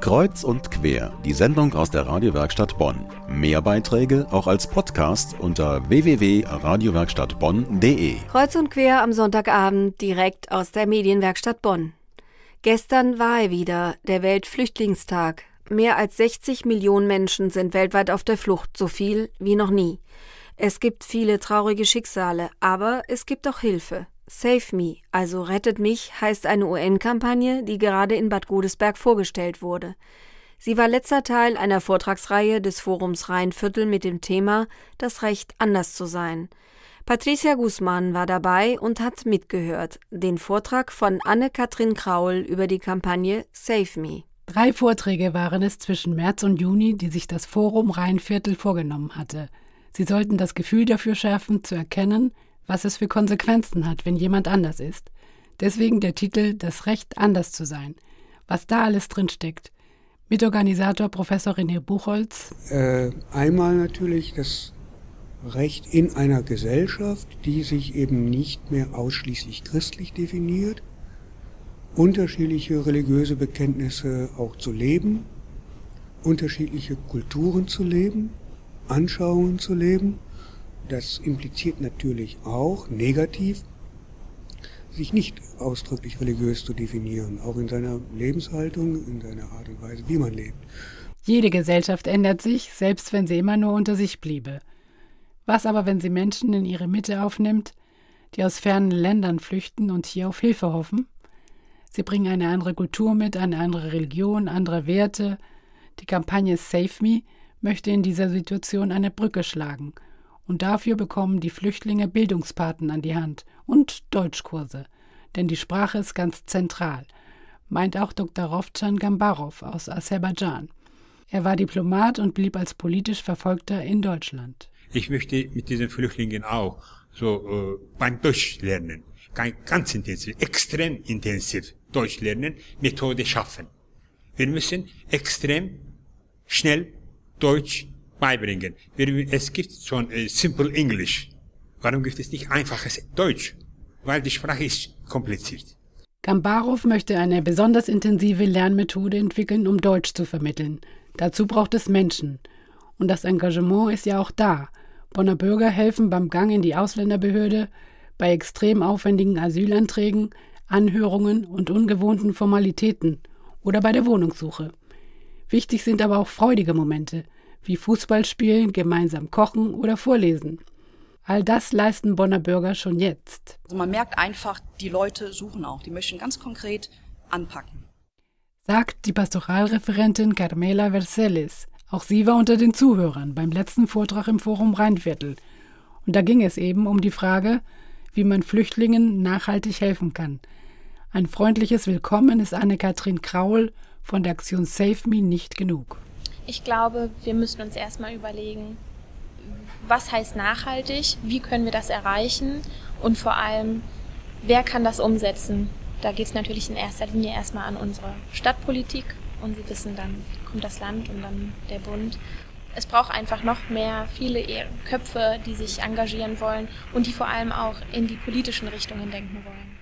Kreuz und quer, die Sendung aus der Radiowerkstatt Bonn. Mehr Beiträge auch als Podcast unter www.radiowerkstattbonn.de. Kreuz und quer am Sonntagabend direkt aus der Medienwerkstatt Bonn. Gestern war er wieder, der Weltflüchtlingstag. Mehr als 60 Millionen Menschen sind weltweit auf der Flucht, so viel wie noch nie. Es gibt viele traurige Schicksale, aber es gibt auch Hilfe. Save Me, also Rettet mich, heißt eine UN-Kampagne, die gerade in Bad Godesberg vorgestellt wurde. Sie war letzter Teil einer Vortragsreihe des Forums Rheinviertel mit dem Thema Das Recht, anders zu sein. Patricia Guzman war dabei und hat mitgehört. Den Vortrag von Anne-Kathrin Kraul über die Kampagne Save Me. Drei Vorträge waren es zwischen März und Juni, die sich das Forum Rheinviertel vorgenommen hatte. Sie sollten das Gefühl dafür schärfen, zu erkennen, was es für Konsequenzen hat, wenn jemand anders ist. Deswegen der Titel Das Recht, anders zu sein. Was da alles drinsteckt. Mitorganisator Professor René Buchholz. Äh, einmal natürlich das Recht in einer Gesellschaft, die sich eben nicht mehr ausschließlich christlich definiert, unterschiedliche religiöse Bekenntnisse auch zu leben, unterschiedliche Kulturen zu leben, Anschauungen zu leben das impliziert natürlich auch negativ, sich nicht ausdrücklich religiös zu definieren, auch in seiner Lebenshaltung, in seiner Art und Weise, wie man lebt. Jede Gesellschaft ändert sich, selbst wenn sie immer nur unter sich bliebe. Was aber, wenn sie Menschen in ihre Mitte aufnimmt, die aus fernen Ländern flüchten und hier auf Hilfe hoffen? Sie bringen eine andere Kultur mit, eine andere Religion, andere Werte. Die Kampagne Save Me möchte in dieser Situation eine Brücke schlagen und dafür bekommen die Flüchtlinge Bildungspaten an die Hand und Deutschkurse. Denn die Sprache ist ganz zentral, meint auch Dr. Rovcan Gambarov aus Aserbaidschan. Er war Diplomat und blieb als politisch Verfolgter in Deutschland. Ich möchte mit diesen Flüchtlingen auch so äh, beim Deutsch lernen, ganz intensiv, extrem intensiv Deutsch lernen, Methode schaffen. Wir müssen extrem schnell Deutsch beibringen. Es gibt schon äh, Simple English. Warum gibt es nicht einfaches Deutsch? Weil die Sprache ist kompliziert. Gambarov möchte eine besonders intensive Lernmethode entwickeln, um Deutsch zu vermitteln. Dazu braucht es Menschen. Und das Engagement ist ja auch da. Bonner Bürger helfen beim Gang in die Ausländerbehörde, bei extrem aufwendigen Asylanträgen, Anhörungen und ungewohnten Formalitäten oder bei der Wohnungssuche. Wichtig sind aber auch freudige Momente, wie Fußball spielen, gemeinsam kochen oder vorlesen. All das leisten Bonner Bürger schon jetzt. Also man merkt einfach, die Leute suchen auch, die möchten ganz konkret anpacken. Sagt die Pastoralreferentin Carmela Vercelis. Auch sie war unter den Zuhörern beim letzten Vortrag im Forum Rheinviertel. Und da ging es eben um die Frage, wie man Flüchtlingen nachhaltig helfen kann. Ein freundliches Willkommen ist Anne-Kathrin Kraul von der Aktion Save Me nicht genug. Ich glaube, wir müssen uns erstmal überlegen, was heißt nachhaltig, wie können wir das erreichen und vor allem, wer kann das umsetzen. Da geht es natürlich in erster Linie erstmal an unsere Stadtpolitik und Sie wissen, dann kommt das Land und dann der Bund. Es braucht einfach noch mehr viele e- Köpfe, die sich engagieren wollen und die vor allem auch in die politischen Richtungen denken wollen.